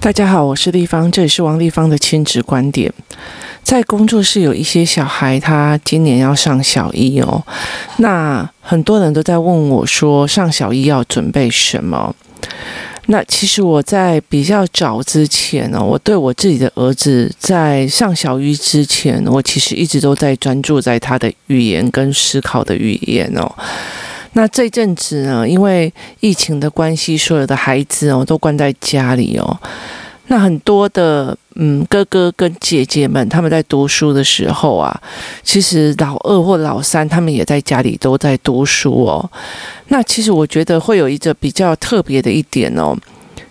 大家好，我是立方，这里是王立方的亲子观点。在工作室有一些小孩，他今年要上小一哦。那很多人都在问我说，上小一要准备什么？那其实我在比较早之前呢，我对我自己的儿子在上小一之前，我其实一直都在专注在他的语言跟思考的语言哦。那这阵子呢，因为疫情的关系，所有的孩子哦都关在家里哦。那很多的嗯哥哥跟姐姐们，他们在读书的时候啊，其实老二或老三他们也在家里都在读书哦。那其实我觉得会有一个比较特别的一点哦，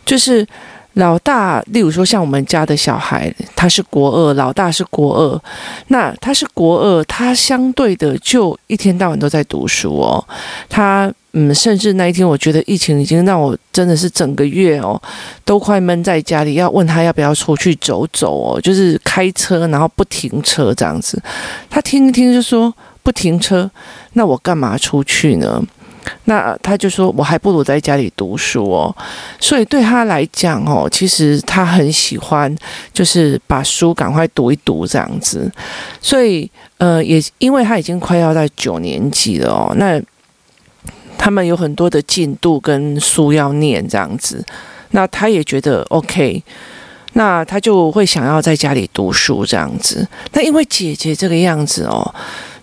就是。老大，例如说像我们家的小孩，他是国二，老大是国二，那他是国二，他相对的就一天到晚都在读书哦。他嗯，甚至那一天，我觉得疫情已经让我真的是整个月哦，都快闷在家里。要问他要不要出去走走哦，就是开车然后不停车这样子。他听一听就说不停车，那我干嘛出去呢？那他就说，我还不如在家里读书哦。所以对他来讲哦，其实他很喜欢，就是把书赶快读一读这样子。所以呃，也因为他已经快要在九年级了哦，那他们有很多的进度跟书要念这样子。那他也觉得 OK，那他就会想要在家里读书这样子。那因为姐姐这个样子哦。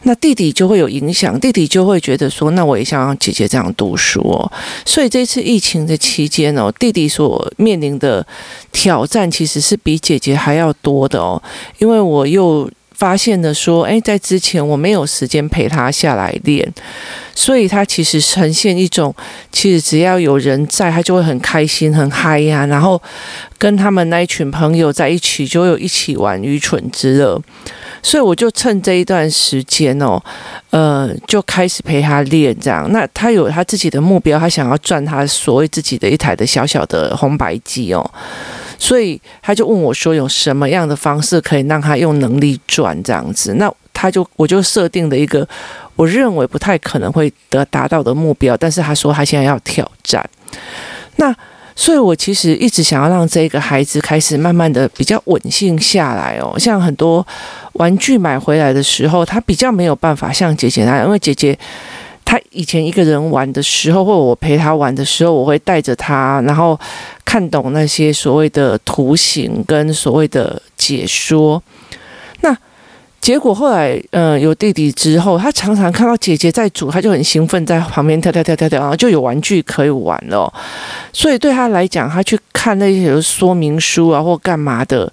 那弟弟就会有影响，弟弟就会觉得说，那我也想让姐姐这样读书哦。所以这次疫情的期间哦，弟弟所面临的挑战其实是比姐姐还要多的哦，因为我又。发现了说，诶，在之前我没有时间陪他下来练，所以他其实呈现一种，其实只要有人在，他就会很开心、很嗨呀、然后跟他们那一群朋友在一起，就有一起玩愚蠢之乐。所以我就趁这一段时间哦，呃，就开始陪他练这样。那他有他自己的目标，他想要赚他所谓自己的一台的小小的红白机哦。所以他就问我说：“有什么样的方式可以让他用能力赚这样子？”那他就我就设定了一个我认为不太可能会得达到的目标，但是他说他现在要挑战。那所以，我其实一直想要让这个孩子开始慢慢的比较稳性下来哦。像很多玩具买回来的时候，他比较没有办法像姐姐那样，因为姐姐。他以前一个人玩的时候，或者我陪他玩的时候，我会带着他，然后看懂那些所谓的图形跟所谓的解说。那结果后来，嗯，有弟弟之后，他常常看到姐姐在煮，他就很兴奋，在旁边跳跳跳跳跳，然后就有玩具可以玩了。所以对他来讲，他去看那些说明书啊，或干嘛的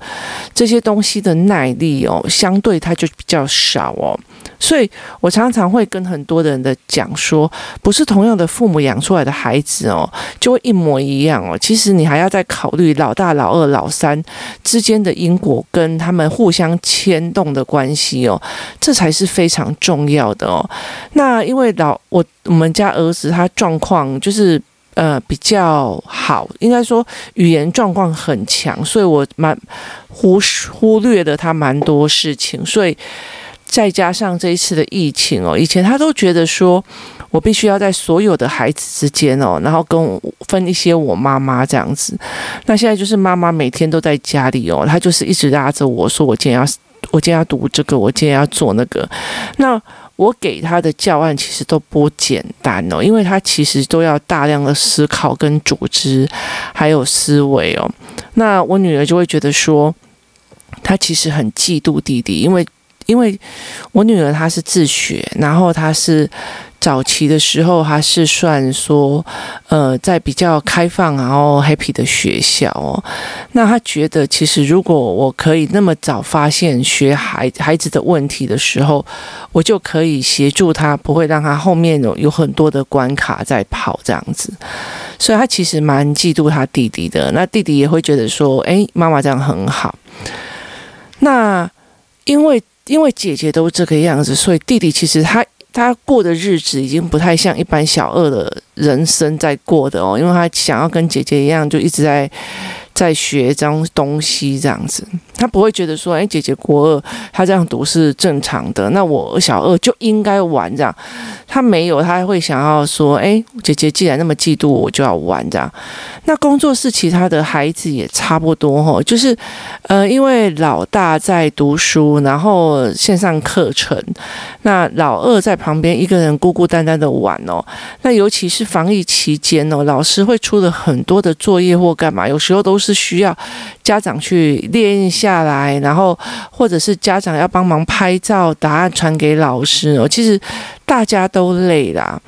这些东西的耐力哦，相对他就比较少哦。所以我常常会跟很多人的讲说，不是同样的父母养出来的孩子哦，就会一模一样哦。其实你还要再考虑老大、老二、老三之间的因果跟他们互相牵动的关系哦，这才是非常重要的哦。那因为老我我们家儿子他状况就是呃比较好，应该说语言状况很强，所以我蛮忽忽略了他蛮多事情，所以。再加上这一次的疫情哦，以前他都觉得说，我必须要在所有的孩子之间哦，然后跟我分一些我妈妈这样子。那现在就是妈妈每天都在家里哦，他就是一直拉着我说，我今天要，我今天要读这个，我今天要做那个。那我给他的教案其实都不简单哦，因为他其实都要大量的思考跟组织，还有思维哦。那我女儿就会觉得说，她其实很嫉妒弟弟，因为。因为我女儿她是自学，然后她是早期的时候，她是算说，呃，在比较开放然后 happy 的学校哦。那她觉得，其实如果我可以那么早发现学孩孩子的问题的时候，我就可以协助他，不会让他后面有有很多的关卡在跑这样子。所以她其实蛮嫉妒他弟弟的。那弟弟也会觉得说，哎，妈妈这样很好。那因为。因为姐姐都这个样子，所以弟弟其实他他过的日子已经不太像一般小二的人生在过的哦，因为他想要跟姐姐一样，就一直在在学这样东西这样子，他不会觉得说，哎，姐姐国二，他这样读是正常的，那我小二就应该玩这样。他没有，他还会想要说，哎，姐姐既然那么嫉妒我，就要玩这样。那工作室其他的孩子也差不多哦，就是，呃，因为老大在读书，然后线上课程，那老二在旁边一个人孤孤单单的玩哦。那尤其是防疫期间哦，老师会出了很多的作业或干嘛，有时候都是需要家长去练下来，然后或者是家长要帮忙拍照，答案传给老师哦。其实大家都累啦，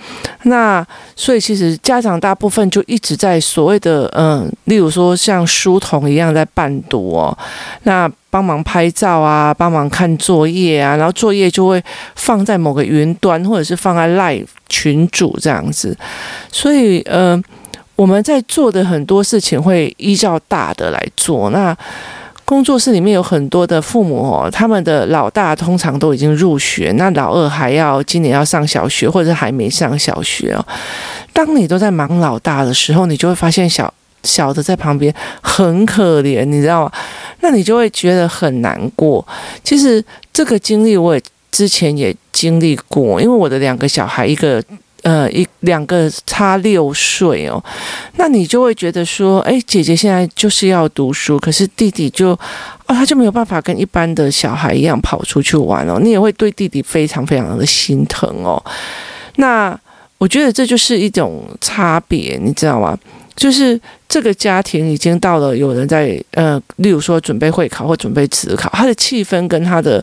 那所以其实家长大部分就一直在所谓的嗯，例如说像书童一样在伴读哦，那帮忙拍照啊，帮忙看作业啊，然后作业就会放在某个云端，或者是放在 Live 群组这样子，所以呃，我们在做的很多事情会依照大的来做。那工作室里面有很多的父母，他们的老大通常都已经入学，那老二还要今年要上小学，或者还没上小学哦。当你都在忙老大的时候，你就会发现小小的在旁边很可怜，你知道吗？那你就会觉得很难过。其实这个经历我也之前也经历过，因为我的两个小孩，一个。呃，一两个差六岁哦，那你就会觉得说，哎，姐姐现在就是要读书，可是弟弟就，哦，他就没有办法跟一般的小孩一样跑出去玩哦，你也会对弟弟非常非常的心疼哦。那我觉得这就是一种差别，你知道吗？就是这个家庭已经到了有人在呃，例如说准备会考或准备职考，他的气氛跟他的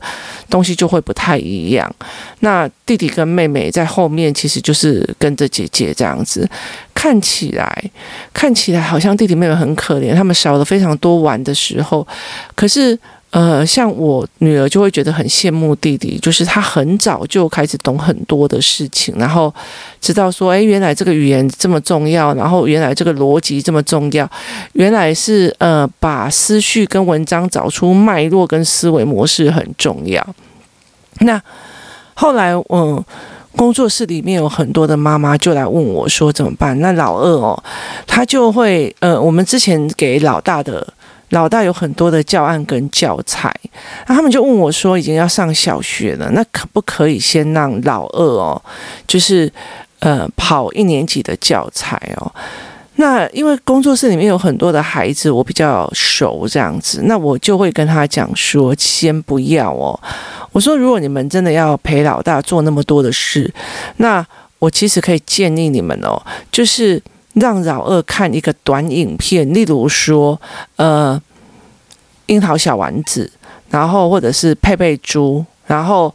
东西就会不太一样。那弟弟跟妹妹在后面其实就是跟着姐姐这样子，看起来看起来好像弟弟妹妹很可怜，他们少了非常多玩的时候，可是。呃，像我女儿就会觉得很羡慕弟弟，就是他很早就开始懂很多的事情，然后知道说，哎，原来这个语言这么重要，然后原来这个逻辑这么重要，原来是呃，把思绪跟文章找出脉络跟思维模式很重要。那后来，嗯、工作室里面有很多的妈妈就来问我说怎么办？那老二哦，他就会，呃，我们之前给老大的。老大有很多的教案跟教材，那他们就问我说，已经要上小学了，那可不可以先让老二哦，就是呃跑一年级的教材哦？那因为工作室里面有很多的孩子，我比较熟这样子，那我就会跟他讲说，先不要哦。我说，如果你们真的要陪老大做那么多的事，那我其实可以建议你们哦，就是。让老二看一个短影片，例如说，呃，樱桃小丸子，然后或者是佩佩猪，然后。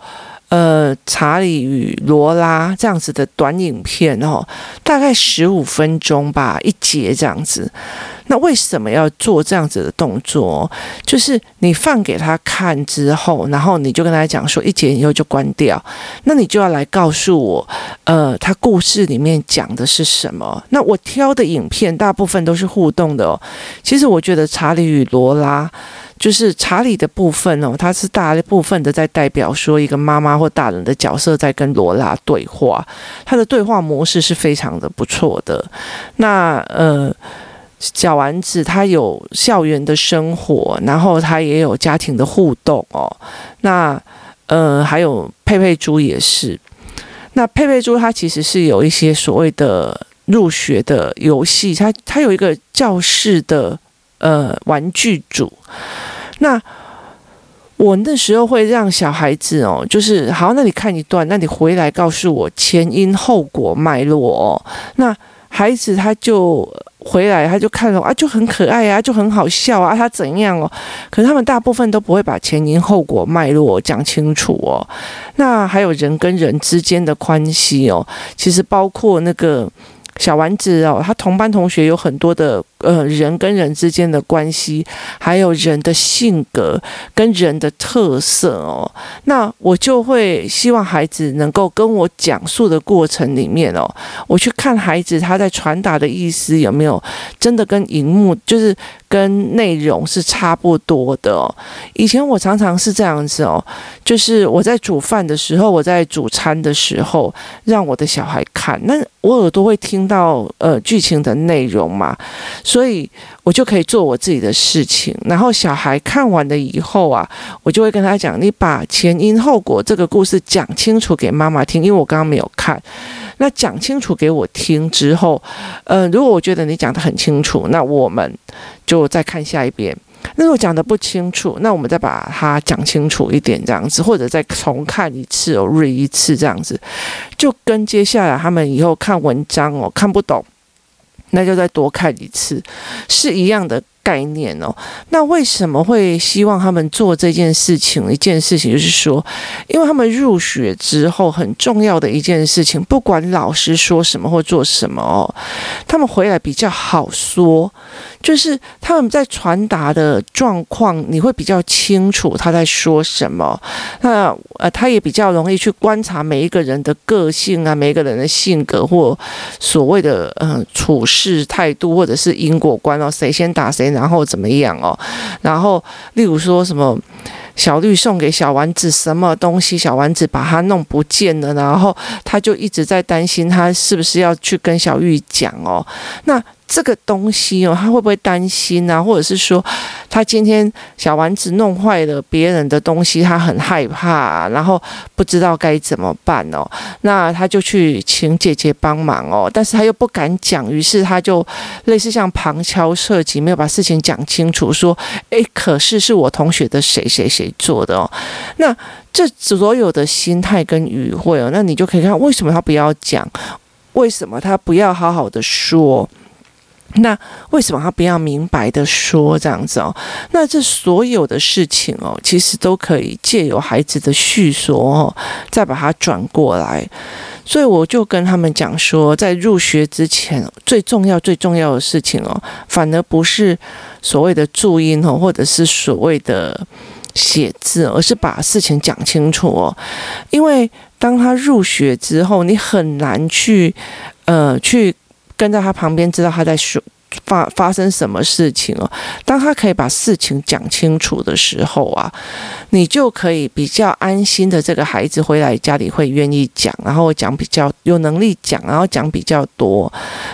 呃，查理与罗拉这样子的短影片哦，大概十五分钟吧，一节这样子。那为什么要做这样子的动作？就是你放给他看之后，然后你就跟他讲说，一节以后就关掉。那你就要来告诉我，呃，他故事里面讲的是什么？那我挑的影片大部分都是互动的哦。其实我觉得查理与罗拉。就是查理的部分哦，他是大部分的在代表说一个妈妈或大人的角色在跟罗拉对话，他的对话模式是非常的不错的。那呃，小丸子他有校园的生活，然后他也有家庭的互动哦。那呃，还有佩佩猪也是。那佩佩猪他其实是有一些所谓的入学的游戏，他他有一个教室的。呃，玩具组，那我那时候会让小孩子哦，就是好，那你看一段，那你回来告诉我前因后果脉络哦。那孩子他就回来，他就看了啊，就很可爱啊，就很好笑啊，他怎样哦？可是他们大部分都不会把前因后果脉络讲清楚哦。那还有人跟人之间的关系哦，其实包括那个。小丸子哦，他同班同学有很多的呃人跟人之间的关系，还有人的性格跟人的特色哦。那我就会希望孩子能够跟我讲述的过程里面哦，我去看孩子他在传达的意思有没有真的跟荧幕就是跟内容是差不多的哦。以前我常常是这样子哦，就是我在煮饭的时候，我在煮餐的时候，让我的小孩看，那我耳朵会听到呃剧情的内容嘛，所以我就可以做我自己的事情。然后小孩看完了以后啊，我就会跟他讲：“你把前因后果这个故事讲清楚给妈妈听，因为我刚刚没有看。那讲清楚给我听之后，呃，如果我觉得你讲得很清楚，那我们就再看下一遍。”那如果讲得不清楚，那我们再把它讲清楚一点，这样子，或者再重看一次哦，read 一次这样子，就跟接下来他们以后看文章哦，看不懂，那就再多看一次，是一样的。概念哦，那为什么会希望他们做这件事情？一件事情就是说，因为他们入学之后很重要的一件事情，不管老师说什么或做什么哦，他们回来比较好说，就是他们在传达的状况，你会比较清楚他在说什么。那呃，他也比较容易去观察每一个人的个性啊，每一个人的性格或所谓的呃处事态度，或者是因果观哦，谁先打谁。然后怎么样哦？然后，例如说什么小绿送给小丸子什么东西，小丸子把它弄不见了，然后他就一直在担心，他是不是要去跟小玉讲哦？那。这个东西哦，他会不会担心啊？或者是说，他今天小丸子弄坏了别人的东西，他很害怕，然后不知道该怎么办哦。那他就去请姐姐帮忙哦，但是他又不敢讲，于是他就类似像旁敲侧击，没有把事情讲清楚，说：“诶，可是是我同学的谁谁谁做的哦。”那这所有的心态跟语汇哦，那你就可以看为什么他不要讲，为什么他不要好好的说。那为什么他不要明白的说这样子哦？那这所有的事情哦，其实都可以借由孩子的叙说哦，再把它转过来。所以我就跟他们讲说，在入学之前，最重要最重要的事情哦，反而不是所谓的注音哦，或者是所谓的写字，而是把事情讲清楚哦。因为当他入学之后，你很难去呃去。跟在他旁边，知道他在说。发发生什么事情哦？当他可以把事情讲清楚的时候啊，你就可以比较安心的，这个孩子回来家里会愿意讲，然后讲比较有能力讲，然后讲比较多。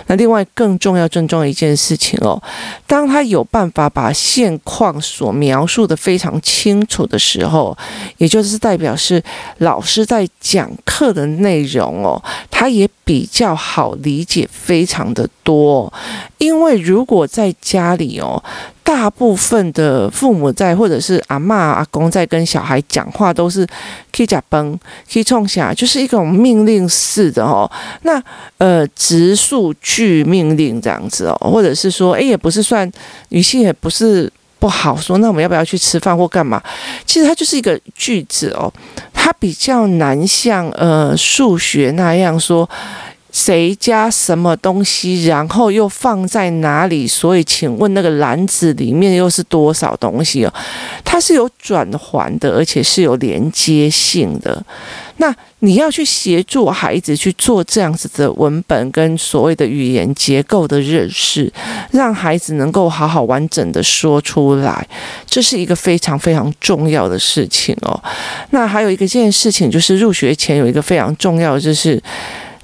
那另外更重要、更重要一件事情哦，当他有办法把现况所描述得非常清楚的时候，也就是代表是老师在讲课的内容哦，他也比较好理解，非常的多，因为。如果在家里哦，大部分的父母在，或者是阿妈阿公在跟小孩讲话，都是可以讲崩，可以冲下，就是一种命令式的哦。那呃，直述句命令这样子哦，或者是说，哎，也不是算语气，也不是不好说。那我们要不要去吃饭或干嘛？其实它就是一个句子哦，它比较难像呃数学那样说。谁家什么东西，然后又放在哪里？所以，请问那个篮子里面又是多少东西哦？它是有转环的，而且是有连接性的。那你要去协助孩子去做这样子的文本跟所谓的语言结构的认识，让孩子能够好好完整的说出来，这是一个非常非常重要的事情哦。那还有一个件事情，就是入学前有一个非常重要就是。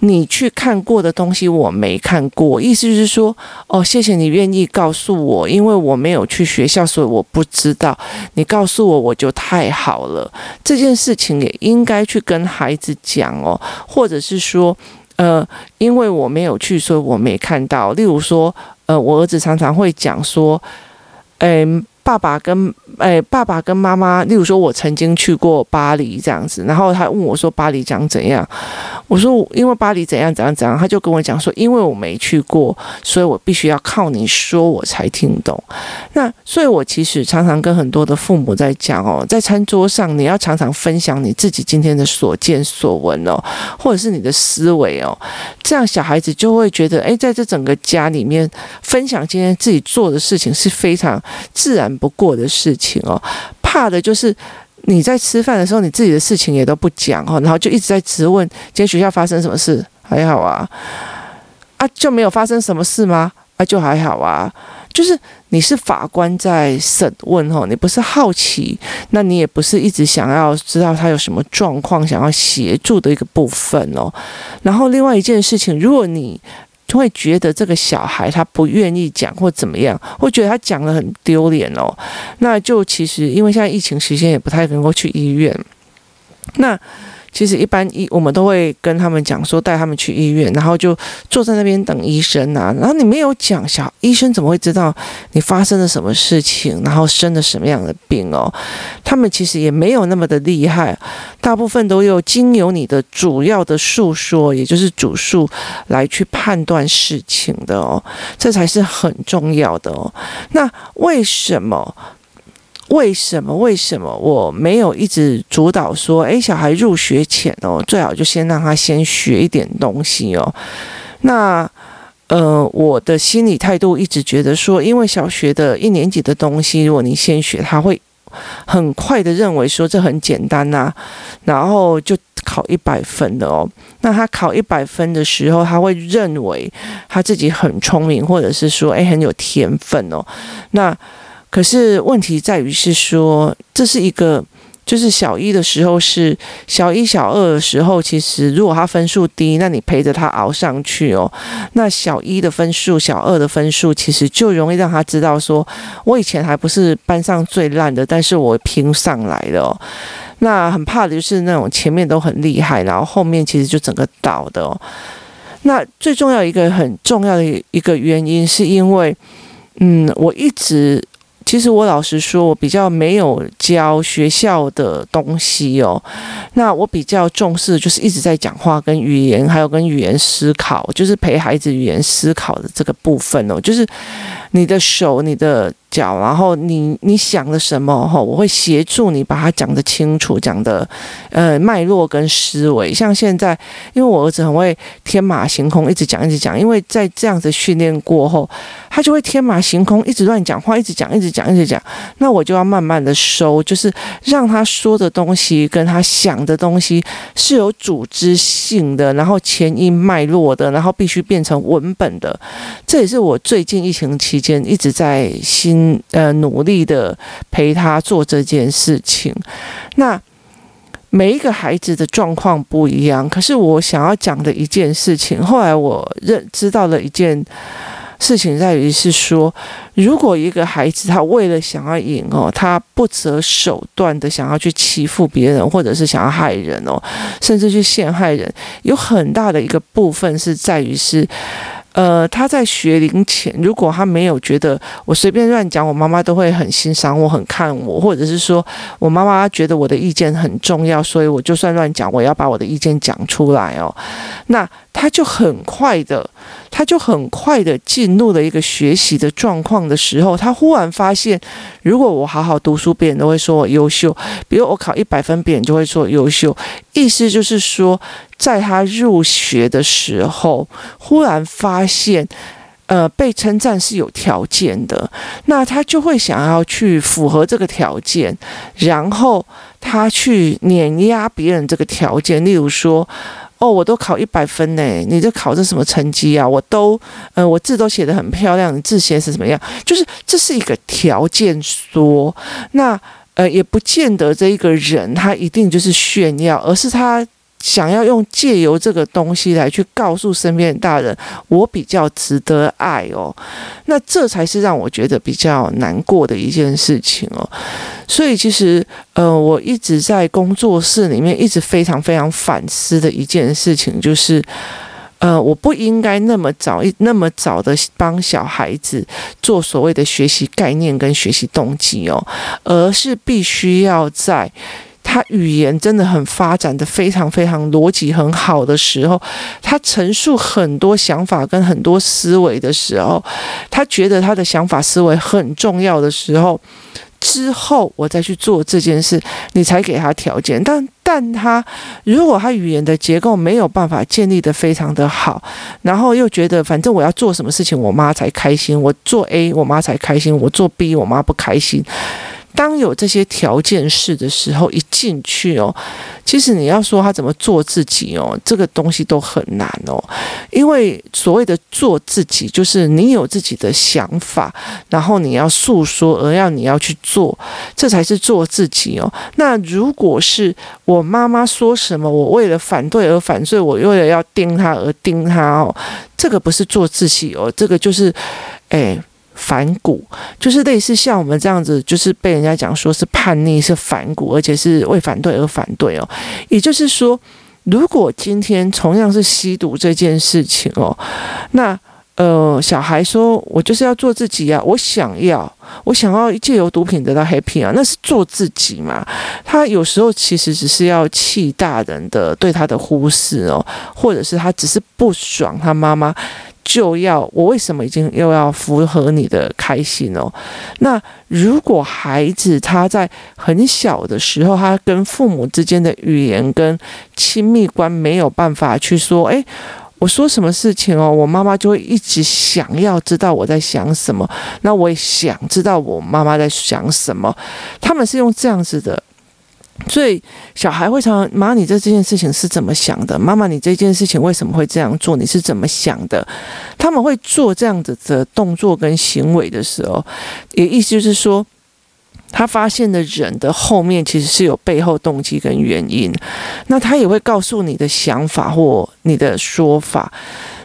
你去看过的东西我没看过，意思就是说，哦，谢谢你愿意告诉我，因为我没有去学校，所以我不知道。你告诉我，我就太好了。这件事情也应该去跟孩子讲哦，或者是说，呃，因为我没有去，所以我没看到。例如说，呃，我儿子常常会讲说，嗯。爸爸跟诶，爸爸跟妈妈，例如说，我曾经去过巴黎这样子，然后他问我说：“巴黎长怎样？”我说：“因为巴黎怎样怎样怎样。”他就跟我讲说：“因为我没去过，所以我必须要靠你说，我才听懂。”那所以，我其实常常跟很多的父母在讲哦，在餐桌上，你要常常分享你自己今天的所见所闻哦，或者是你的思维哦，这样小孩子就会觉得，哎，在这整个家里面分享今天自己做的事情是非常自然不过的事情哦，怕的就是你在吃饭的时候，你自己的事情也都不讲哦，然后就一直在质问今天学校发生什么事，还好啊，啊就没有发生什么事吗？啊就还好啊，就是你是法官在审问哦，你不是好奇，那你也不是一直想要知道他有什么状况，想要协助的一个部分哦。然后另外一件事情，如果你会觉得这个小孩他不愿意讲或怎么样，会觉得他讲得很丢脸哦。那就其实因为现在疫情期间也不太能够去医院，那。其实一般医我们都会跟他们讲说，带他们去医院，然后就坐在那边等医生啊。然后你没有讲，小医生怎么会知道你发生了什么事情，然后生了什么样的病哦？他们其实也没有那么的厉害，大部分都有经由你的主要的述说，也就是主诉来去判断事情的哦，这才是很重要的哦。那为什么？为什么？为什么我没有一直主导说，诶，小孩入学前哦，最好就先让他先学一点东西哦。那呃，我的心理态度一直觉得说，因为小学的一年级的东西，如果你先学，他会很快的认为说这很简单呐，然后就考一百分的哦。那他考一百分的时候，他会认为他自己很聪明，或者是说，诶，很有天分哦。那可是问题在于是说，这是一个，就是小一的时候是小一、小二的时候，其实如果他分数低，那你陪着他熬上去哦。那小一的分数、小二的分数，其实就容易让他知道说，我以前还不是班上最烂的，但是我拼上来了哦。那很怕的就是那种前面都很厉害，然后后面其实就整个倒的哦。那最重要一个很重要的一个原因，是因为，嗯，我一直。其实我老实说，我比较没有教学校的东西哦。那我比较重视就是一直在讲话跟语言，还有跟语言思考，就是陪孩子语言思考的这个部分哦，就是。你的手，你的脚，然后你你想了什么？哈，我会协助你把它讲得清楚，讲的呃脉络跟思维。像现在，因为我儿子很会天马行空，一直讲一直讲。因为在这样子训练过后，他就会天马行空，一直乱讲话，一直讲一直讲一直讲。那我就要慢慢的收，就是让他说的东西跟他想的东西是有组织性的，然后前因脉络的，然后必须变成文本的。这也是我最近疫情期间一直在心呃努力的陪他做这件事情。那每一个孩子的状况不一样，可是我想要讲的一件事情，后来我认知道了一件事情，在于是说，如果一个孩子他为了想要赢哦，他不择手段的想要去欺负别人，或者是想要害人哦，甚至去陷害人，有很大的一个部分是在于是。呃，他在学龄前，如果他没有觉得我随便乱讲，我妈妈都会很欣赏我、很看我，或者是说我妈妈觉得我的意见很重要，所以我就算乱讲，我要把我的意见讲出来哦，那他就很快的。他就很快的进入了一个学习的状况的时候，他忽然发现，如果我好好读书，别人都会说我优秀。比如我考一百分，别人就会说我优秀。意思就是说，在他入学的时候，忽然发现，呃，被称赞是有条件的，那他就会想要去符合这个条件，然后他去碾压别人这个条件。例如说。哦，我都考一百分呢，你这考这什么成绩啊？我都，呃，我字都写得很漂亮，你字写是怎么样？就是这是一个条件说，那呃，也不见得这一个人他一定就是炫耀，而是他。想要用借由这个东西来去告诉身边的大人，我比较值得爱哦，那这才是让我觉得比较难过的一件事情哦。所以其实，呃，我一直在工作室里面一直非常非常反思的一件事情，就是，呃，我不应该那么早一那么早的帮小孩子做所谓的学习概念跟学习动机哦，而是必须要在。他语言真的很发展的非常非常逻辑很好的时候，他陈述很多想法跟很多思维的时候，他觉得他的想法思维很重要的时候，之后我再去做这件事，你才给他条件。但但他如果他语言的结构没有办法建立得非常的好，然后又觉得反正我要做什么事情我妈才开心，我做 A 我妈才开心，我做 B 我妈不开心。当有这些条件式的时候，一进去哦，其实你要说他怎么做自己哦，这个东西都很难哦。因为所谓的做自己，就是你有自己的想法，然后你要诉说，而要你要去做，这才是做自己哦。那如果是我妈妈说什么，我为了反对而反对，我为了要盯她而盯她哦，这个不是做自己哦，这个就是，哎。反骨就是类似像我们这样子，就是被人家讲说是叛逆，是反骨，而且是为反对而反对哦。也就是说，如果今天同样是吸毒这件事情哦，那呃，小孩说我就是要做自己啊，我想要，我想要借由毒品得到 happy 啊，那是做自己嘛。他有时候其实只是要气大人的对他的忽视哦，或者是他只是不爽他妈妈。就要我为什么已经又要符合你的开心哦？那如果孩子他在很小的时候，他跟父母之间的语言跟亲密关没有办法去说，诶，我说什么事情哦，我妈妈就会一直想要知道我在想什么，那我也想知道我妈妈在想什么。他们是用这样子的。所以小孩会常常，妈，你这这件事情是怎么想的？妈妈，你这件事情为什么会这样做？你是怎么想的？他们会做这样子的动作跟行为的时候，也意思就是说，他发现的人的后面其实是有背后动机跟原因。那他也会告诉你的想法或你的说法，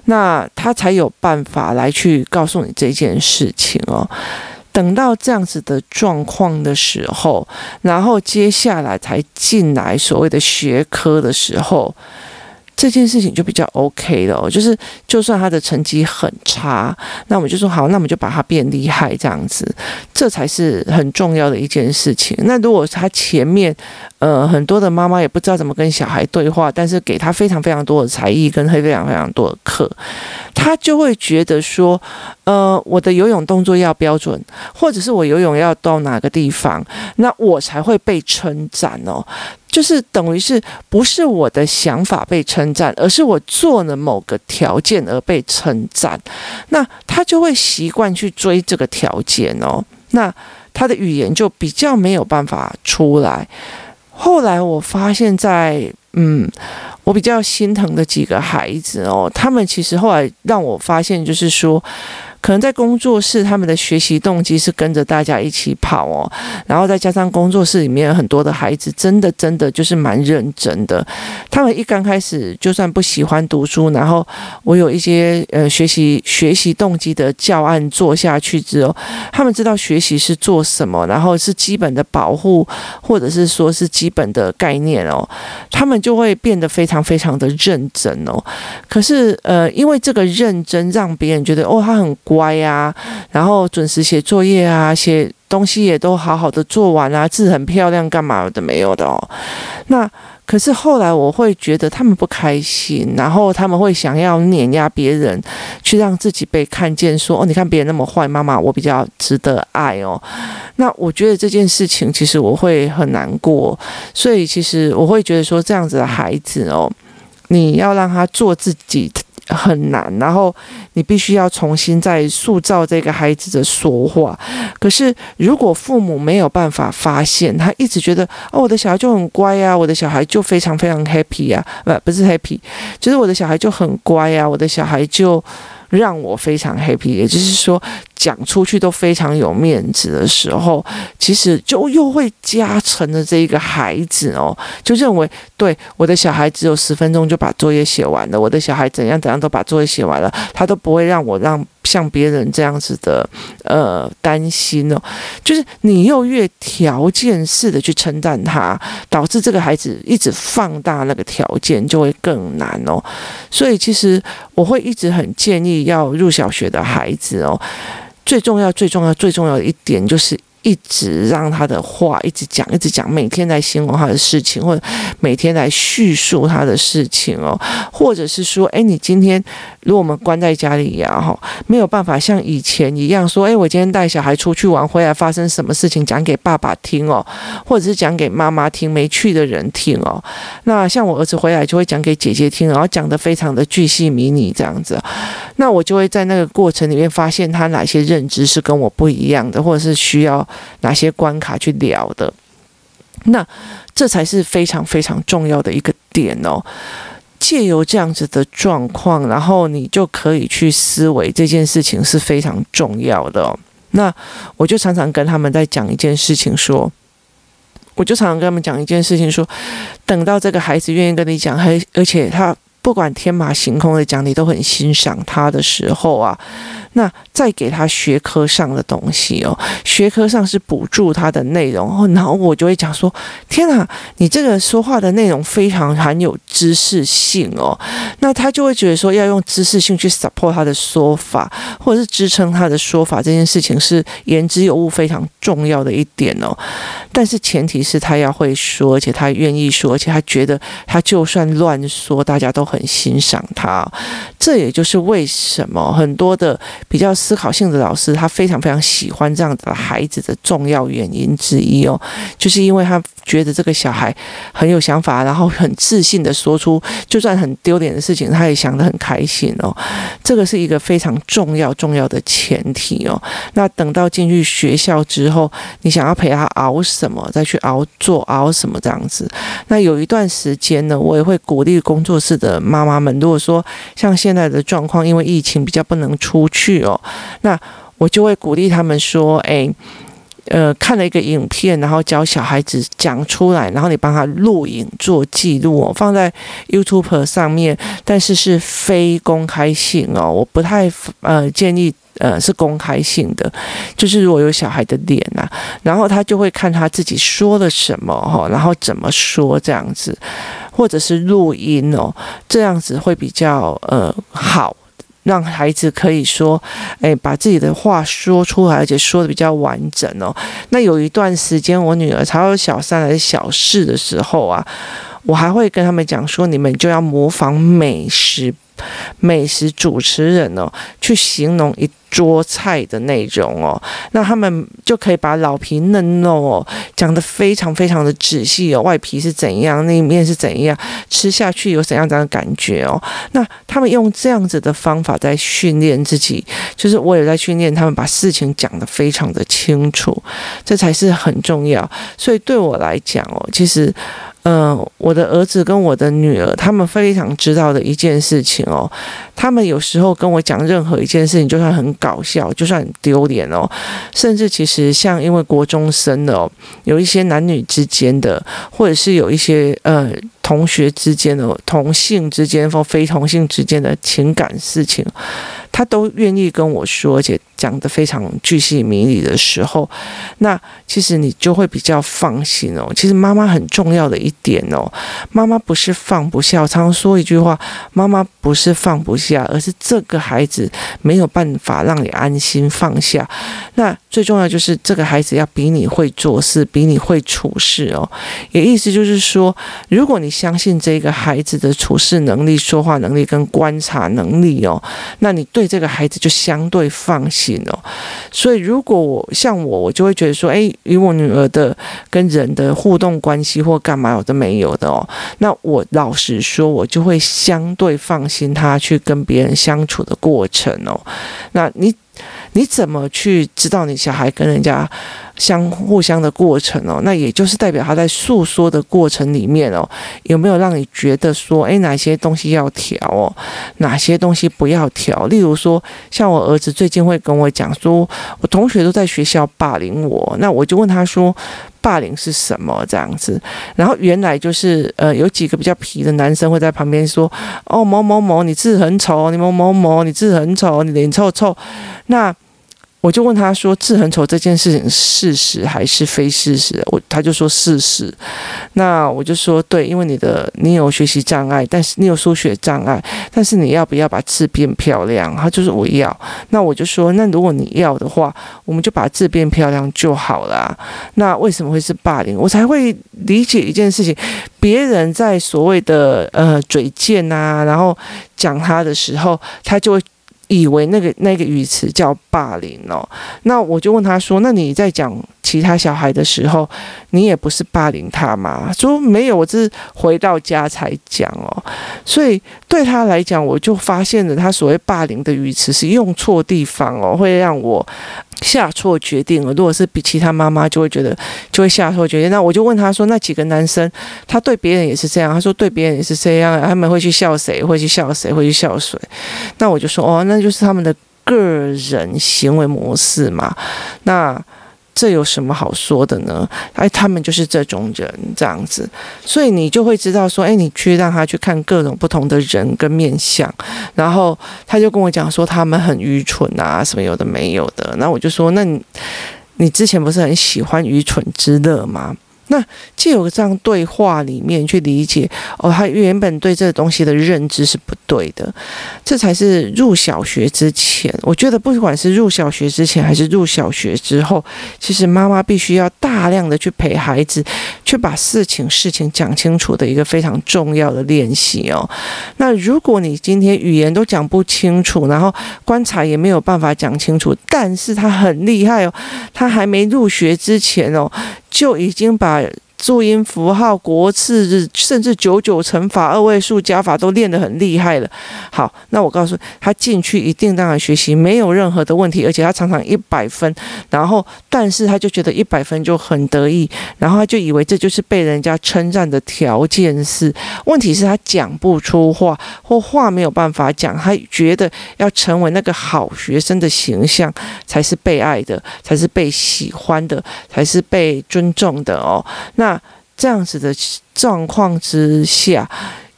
那他才有办法来去告诉你这件事情哦。等到这样子的状况的时候，然后接下来才进来所谓的学科的时候。这件事情就比较 OK 了，就是就算他的成绩很差，那我们就说好，那我们就把他变厉害这样子，这才是很重要的一件事情。那如果他前面，呃，很多的妈妈也不知道怎么跟小孩对话，但是给他非常非常多的才艺跟非常非常多的课，他就会觉得说，呃，我的游泳动作要标准，或者是我游泳要到哪个地方，那我才会被称赞哦。就是等于是不是我的想法被称赞，而是我做了某个条件而被称赞，那他就会习惯去追这个条件哦，那他的语言就比较没有办法出来。后来我发现在嗯，我比较心疼的几个孩子哦，他们其实后来让我发现就是说。可能在工作室，他们的学习动机是跟着大家一起跑哦，然后再加上工作室里面很多的孩子，真的真的就是蛮认真的。他们一刚开始就算不喜欢读书，然后我有一些呃学习学习动机的教案做下去之后，他们知道学习是做什么，然后是基本的保护，或者是说是基本的概念哦，他们就会变得非常非常的认真哦。可是呃，因为这个认真让别人觉得哦，他很。乖呀，然后准时写作业啊，写东西也都好好的做完啊，字很漂亮，干嘛的没有的哦。那可是后来我会觉得他们不开心，然后他们会想要碾压别人，去让自己被看见，说哦，你看别人那么坏，妈妈我比较值得爱哦。那我觉得这件事情其实我会很难过，所以其实我会觉得说这样子的孩子哦，你要让他做自己。很难，然后你必须要重新再塑造这个孩子的说话。可是如果父母没有办法发现，他一直觉得哦，我的小孩就很乖呀，我的小孩就非常非常 happy 呀，不，不是 happy，就是我的小孩就很乖呀，我的小孩就。让我非常 happy，也就是说，讲出去都非常有面子的时候，其实就又会加成了这一个孩子哦，就认为对我的小孩只有十分钟就把作业写完了，我的小孩怎样怎样都把作业写完了，他都不会让我让。像别人这样子的，呃，担心哦，就是你又越条件式的去称赞他，导致这个孩子一直放大那个条件，就会更难哦。所以其实我会一直很建议要入小学的孩子哦，最重要、最重要、最重要的一点就是。一直让他的话一直讲，一直讲，每天来形容他的事情，或者每天来叙述他的事情哦，或者是说，哎，你今天如果我们关在家里呀，哈，没有办法像以前一样说，哎，我今天带小孩出去玩，回来发生什么事情，讲给爸爸听哦，或者是讲给妈妈听，没去的人听哦。那像我儿子回来就会讲给姐姐听，然后讲得非常的巨细靡遗这样子，那我就会在那个过程里面发现他哪些认知是跟我不一样的，或者是需要。哪些关卡去聊的。那这才是非常非常重要的一个点哦。借由这样子的状况，然后你就可以去思维这件事情是非常重要的哦。那我就常常跟他们在讲一件事情，说，我就常常跟他们讲一件事情，说，等到这个孩子愿意跟你讲，还而且他不管天马行空的讲，你都很欣赏他的时候啊。那再给他学科上的东西哦，学科上是补助他的内容，然后我就会讲说：天啊，你这个说话的内容非常含有知识性哦。那他就会觉得说，要用知识性去 support 他的说法，或者是支撑他的说法，这件事情是言之有物非常重要的一点哦。但是前提是他要会说，而且他愿意说，而且他觉得他就算乱说，大家都很欣赏他。这也就是为什么很多的。比较思考性的老师，他非常非常喜欢这样的孩子的重要原因之一哦，就是因为他觉得这个小孩很有想法，然后很自信的说出，就算很丢脸的事情，他也想得很开心哦。这个是一个非常重要重要的前提哦。那等到进去学校之后，你想要陪他熬什么，再去熬做熬什么这样子。那有一段时间呢，我也会鼓励工作室的妈妈们，如果说像现在的状况，因为疫情比较不能出去。哦，那我就会鼓励他们说：“诶，呃，看了一个影片，然后教小孩子讲出来，然后你帮他录影做记录哦，放在 YouTube 上面，但是是非公开性哦，我不太呃建议呃是公开性的，就是如果有小孩的脸啊，然后他就会看他自己说了什么哈，然后怎么说这样子，或者是录音哦，这样子会比较呃好。”让孩子可以说，哎，把自己的话说出来，而且说的比较完整哦。那有一段时间，我女儿才有小三还是小四的时候啊，我还会跟他们讲说，你们就要模仿美食。美食主持人哦，去形容一桌菜的内容哦，那他们就可以把老皮嫩肉哦讲得非常非常的仔细哦，外皮是怎样，那一面是怎样，吃下去有怎样怎样的感觉哦。那他们用这样子的方法在训练自己，就是我也在训练他们把事情讲得非常的清楚，这才是很重要。所以对我来讲哦，其实。嗯、呃，我的儿子跟我的女儿，他们非常知道的一件事情哦，他们有时候跟我讲任何一件事情，就算很搞笑，就算很丢脸哦，甚至其实像因为国中生的哦，有一些男女之间的，或者是有一些呃同学之间的、同性之间或非同性之间的情感事情。他都愿意跟我说，而且讲得非常句细迷离的时候，那其实你就会比较放心哦。其实妈妈很重要的一点哦，妈妈不是放不下，常常说一句话，妈妈不是放不下，而是这个孩子没有办法让你安心放下。那最重要就是这个孩子要比你会做事，比你会处事哦。也意思就是说，如果你相信这个孩子的处事能力、说话能力跟观察能力哦，那你对。这个孩子就相对放心哦，所以如果我像我，我就会觉得说，诶，与我女儿的跟人的互动关系或干嘛，我都没有的哦。那我老实说，我就会相对放心她去跟别人相处的过程哦。那你。你怎么去知道你小孩跟人家相互相的过程哦？那也就是代表他在诉说的过程里面哦，有没有让你觉得说，诶，哪些东西要调哦，哪些东西不要调？例如说，像我儿子最近会跟我讲说，我同学都在学校霸凌我，那我就问他说，霸凌是什么这样子？然后原来就是呃，有几个比较皮的男生会在旁边说，哦，某某某，你字很丑，你某某某，你字很丑，你脸臭臭，那。我就问他说：“字很丑这件事情事实还是非事实？”我他就说事实。那我就说对，因为你的你有学习障碍，但是你有数学障碍，但是你要不要把字变漂亮？他就是我要。那我就说，那如果你要的话，我们就把字变漂亮就好了。那为什么会是霸凌？我才会理解一件事情：别人在所谓的呃嘴贱啊，然后讲他的时候，他就会。以为那个那个语词叫霸凌哦，那我就问他说：“那你在讲其他小孩的时候，你也不是霸凌他嘛？说没有，我这是回到家才讲哦。所以对他来讲，我就发现了他所谓霸凌的语词是用错地方哦，会让我下错决定了。如果是比其他妈妈，就会觉得就会下错决定。那我就问他说：“那几个男生，他对别人也是这样？”他说：“对别人也是这样，他们会去笑谁？会去笑谁？会去笑谁？”那我就说：“哦，那就是他们的。”个人行为模式嘛，那这有什么好说的呢？哎，他们就是这种人这样子，所以你就会知道说，哎，你去让他去看各种不同的人跟面相，然后他就跟我讲说他们很愚蠢啊，什么有的没有的。那我就说，那你你之前不是很喜欢愚蠢之乐吗？那借由这样对话里面去理解哦，他原本对这个东西的认知是不对的，这才是入小学之前。我觉得不管是入小学之前还是入小学之后，其实妈妈必须要大量的去陪孩子，去把事情事情讲清楚的一个非常重要的练习哦。那如果你今天语言都讲不清楚，然后观察也没有办法讲清楚，但是他很厉害哦，他还没入学之前哦。就已经把注音符号、国字，甚至九九乘法、二位数加法都练得很厉害了。好，那我告诉，他进去一定当然学习没有任何的问题，而且他常常一百分。然后，但是他就觉得一百分就很得意，然后他就以为这就是被人家称赞的条件是。问题是他讲不出话，或话没有办法讲。他觉得要成为那个好学生的形象，才是被爱的，才是被喜欢的，才是被尊重的哦。那。这样子的状况之下，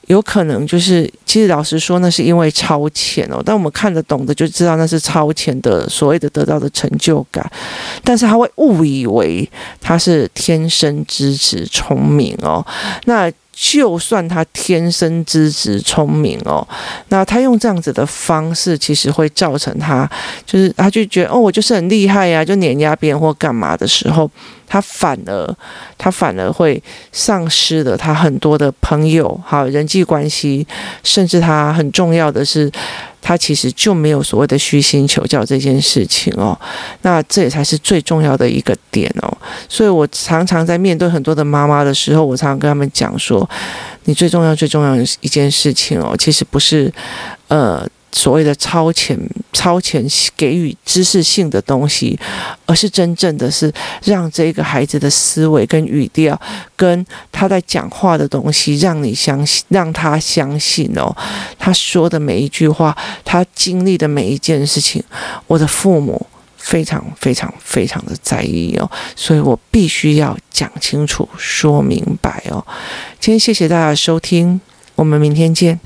有可能就是，其实老实说，那是因为超前哦。但我们看得懂的就知道那是超前的所谓的得到的成就感，但是他会误以为他是天生支持聪明哦。那。就算他天生资质聪明哦，那他用这样子的方式，其实会造成他就是他就觉得哦，我就是很厉害呀，就碾压别人或干嘛的时候，他反而他反而会丧失了他很多的朋友，好人际关系，甚至他很重要的是。他其实就没有所谓的虚心求教这件事情哦，那这也才是最重要的一个点哦。所以我常常在面对很多的妈妈的时候，我常常跟他们讲说，你最重要、最重要的一件事情哦，其实不是，呃。所谓的超前、超前给予知识性的东西，而是真正的是让这个孩子的思维跟语调，跟他在讲话的东西，让你相信，让他相信哦，他说的每一句话，他经历的每一件事情，我的父母非常非常非常的在意哦，所以我必须要讲清楚、说明白哦。今天谢谢大家的收听，我们明天见。